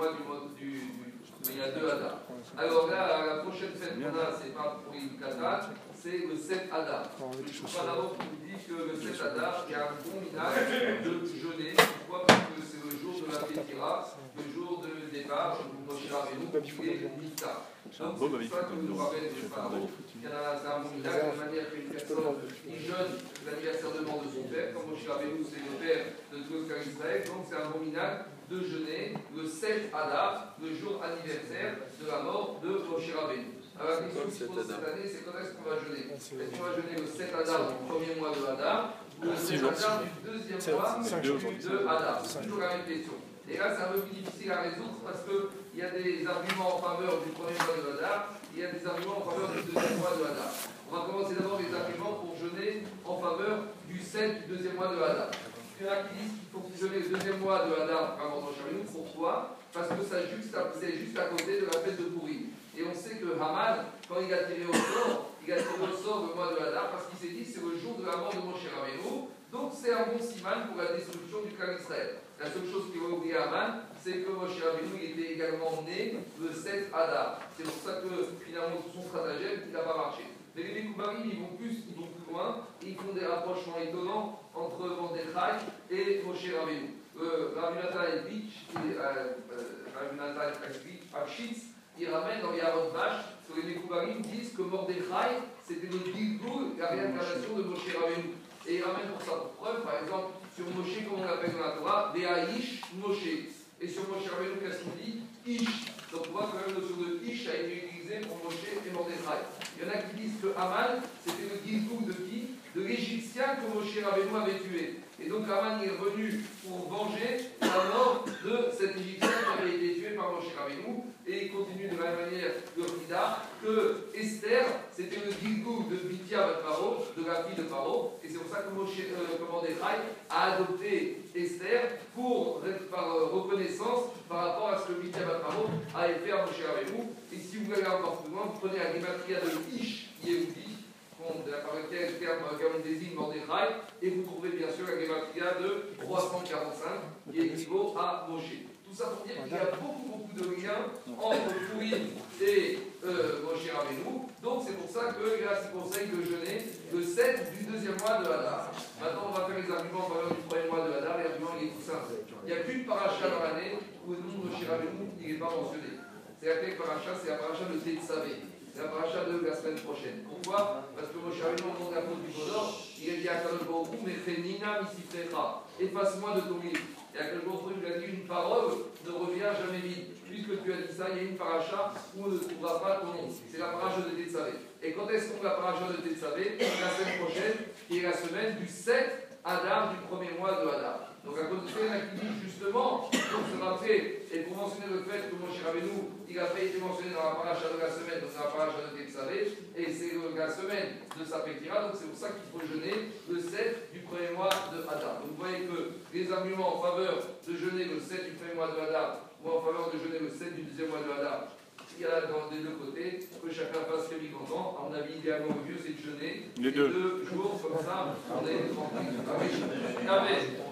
mois du, du, du, il y a deux Hadar. Alors là, la prochaine fête qu'on a, c'est pas pour une Yom c'est le 7 Hadar. Je crois d'abord qu'on dit que le 7 Hadar, il y a un bon minage de jeûner. Pourquoi Parce que c'est le jour de la Pétira, le jour de départ, je vous Moshe Rabbeinu et Nita. Donc c'est ça que nous rappelle le Pharaon. Il y a un bon minage de manière qu'une personne, qui jeûne l'anniversaire Moshe Rabbeinu, c'est le père de tout Israël, donc c'est minage de jeûner le 7 Adar, le jour anniversaire de la mort de Moshe Rabbeinu. Alors la question qui se pose cette année, c'est quand est-ce qu'on va jeûner? Est-ce qu'on va jeûner le 7 Adar du premier mois de Adar ou le 7 Adar du deuxième mois de Adar C'est toujours la même question. Et là, c'est un peu plus difficile à résoudre parce qu'il y a des arguments en faveur du premier mois de Hadar, il y a des arguments en faveur du deuxième mois de Hadar. On va commencer d'abord les arguments pour jeûner en faveur du 7 du deuxième mois de Hadar. Qui disent qu'il faut le deuxième mois de Hadar avant Rosh Pourquoi Parce que ça c'est juste à côté de la fête de Pourri. Et on sait que Haman, quand il a tiré au sort, il a tiré au sort le mois de Hadar parce qu'il s'est dit c'est le jour de la mort de Moshe Rabbeinu. Donc c'est un bon siman pour la destruction du clan Israël. La seule chose qu'il va oublier Haman, c'est que Moshe Rabbeinu était également né le 7 Hadar. C'est pour ça que finalement son stratagème, n'a pas marché. Mais les Mekoubarim, ils vont plus, ils vont plus loin, ils font des rapprochements étonnants entre Mordechai et Moshe Rabbeinu. Euh, Rabbi Nathan Elvich, euh, euh, Rabbi il ramène dans Harod Vache, que les Mekoubarim disent que Mordechai, c'était le Gilgul, la réincarnation de Moshe Rabbeinu. Et il ramène pour ça pour preuve, par exemple, sur Moshe, comme on l'appelle dans la Torah, Ve'aish Moshe. Et sur Moshe Rabbeinu, qu'est-ce Ish. Donc on voit notion de Ish a été utilisée pour Moshe et Mordechai. Il y en a qui disent que Haman, c'était le Gilgul de qui? De l'Égyptien que Moshe Rabbeinu avait tué. Et donc Haman est revenu pour venger la mort de cet Égyptien qui avait été tué par Moshe Rabbeinu. Et il continue de la même manière le Rida que Esther, c'était le Gilgul de Bithia Paro, de la fille de Paro. Et c'est pour ça que Moshe euh, a adopté Esther pour, par euh, reconnaissance par rapport à ce que Bithia Paro avait fait à Moshe Rabbeinu. Encore plus loin, vous prenez la gématria de Ish Yehudi par lequel le terme on désigne Mordechai, et vous trouvez bien sûr la Gematria de 345, qui équivaut à Moshe. Tout ça pour dire qu'il y a beaucoup, beaucoup de liens entre Pourim et euh, Moshe. Donc c'est pour ça que là, c'est conseille de jeûner le 7 du deuxième mois de Hadar. Maintenant, on va faire les arguments en faveur du premier mois de Hadar. L'argument, est tout simple. Il n'y a qu'une paracha dans l'année où le nom de Moshe Rabbeinu n'est pas mentionné. C'est laquelle paracha C'est la paracha de Tetzavé la paracha de la semaine prochaine. Pourquoi? Parce que Moshe Rabbeinu, au nom de la du Bodor, il a dit à Kadosh Baruch mais fais Nina misifrecha, efface-moi de ton livre. Et à Kadosh Baruch lui a dit une parole ne revient jamais vide. Puisque tu as dit ça, il y a une paracha où on ne trouvera pas ton nom. C'est la paracha de Tetzavé. Et quand est-ce qu'on la paracha de Tetzavé La semaine prochaine, qui est la semaine du 7 Adar du premier mois de Hadar. Donc à cause de ça, il y a qui dit justement, pour se rappeler et pour mentionner le fait que Moshe Rabbeinu, il a fait été mentionné dans la paracha de la semaine, donc dans la paracha de Tetzavé, et c'est la semaine de sa Sapekira, donc c'est pour ça qu'il faut jeûner le 7 du premier mois de Hadar. Donc vous voyez que les arguments en faveur de jeûner le 7 du premier mois de Hadar, ou en faveur de jeûner le 7 du deuxième mois de Hadar, il y a dans des deux côtés, À mon avis, idéalement, le mieux, c'est de jeûner les deux. deux jours, comme ça, on est tranquille. Amen. Amen.